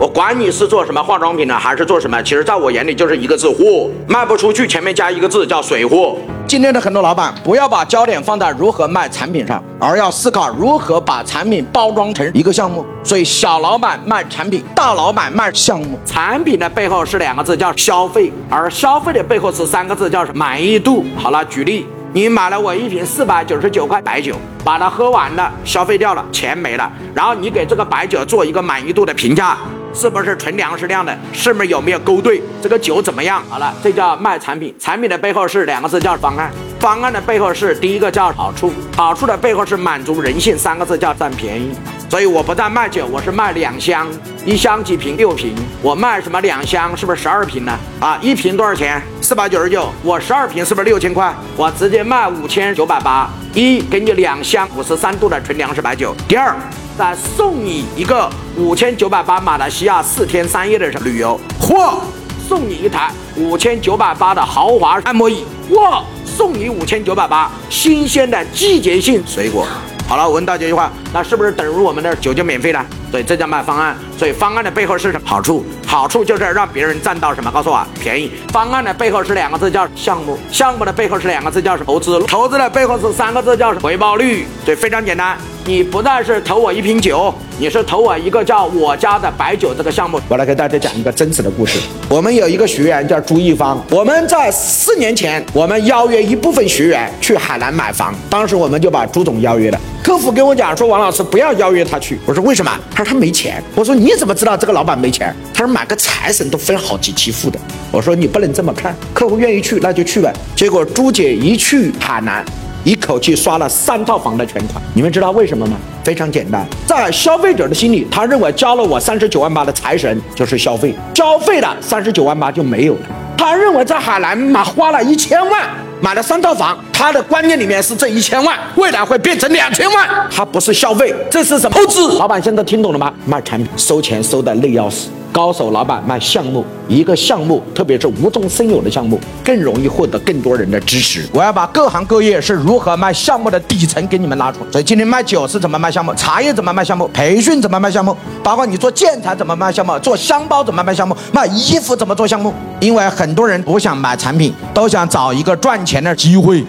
我管你是做什么化妆品的，还是做什么，其实在我眼里就是一个字货，卖不出去，前面加一个字叫水货。今天的很多老板不要把焦点放在如何卖产品上，而要思考如何把产品包装成一个项目。所以小老板卖产品，大老板卖项目。产品的背后是两个字叫消费，而消费的背后是三个字叫满意度。好了，举例。你买了我一瓶四百九十九块白酒，把它喝完了，消费掉了，钱没了。然后你给这个白酒做一个满意度的评价，是不是纯粮食酿的？是不是有没有勾兑？这个酒怎么样？好了，这叫卖产品。产品的背后是两个字叫方案，方案的背后是第一个叫好处，好处的背后是满足人性，三个字叫占便宜。所以我不但卖酒，我是卖两箱，一箱几瓶？六瓶。我卖什么两箱？是不是十二瓶呢？啊，一瓶多少钱？四百九十九。我十二瓶是不是六千块？我直接卖五千九百八。一给你两箱五十三度的纯粮食白酒。第二，再送你一个五千九百八马来西亚四天三夜的旅游，或送你一台五千九百八的豪华按摩椅，或送你五千九百八新鲜的季节性水果。好了，我问大家一句话，那是不是等于我们的酒就免费了？所以这叫卖方案。所以方案的背后是什么好处？好处就是让别人占到什么？告诉我，便宜。方案的背后是两个字叫项目，项目的背后是两个字叫投资，投资的背后是三个字叫回报率。对，非常简单。你不但是投我一瓶酒，你是投我一个叫我家的白酒这个项目。我来给大家讲一个真实的故事。我们有一个学员叫朱一方，我们在四年前，我们邀约一部分学员去海南买房，当时我们就把朱总邀约了。客服跟我讲说，王老师不要邀约他去。我说为什么？他说他没钱。我说你怎么知道这个老板没钱？他说买个财神都分好几期付的。我说你不能这么看，客户愿意去那就去呗。结果朱姐一去海南。一口气刷了三套房的全款，你们知道为什么吗？非常简单，在消费者的心里，他认为交了我三十九万八的财神就是消费，消费了三十九万八就没有了。他认为在海南买花了一千万买了三套房，他的观念里面是这一千万未来会变成两千万，他不是消费，这是什么？投资。老板现在听懂了吗？卖产品收钱收的累要死。高手老板卖项目，一个项目，特别是无中生有的项目，更容易获得更多人的支持。我要把各行各业是如何卖项目的底层给你们拉出。所以今天卖酒是怎么卖项目，茶叶怎么卖项目，培训怎么卖项目，包括你做建材怎么卖项目，做箱包怎么卖项目，卖衣服怎么做项目。因为很多人不想买产品，都想找一个赚钱的机会。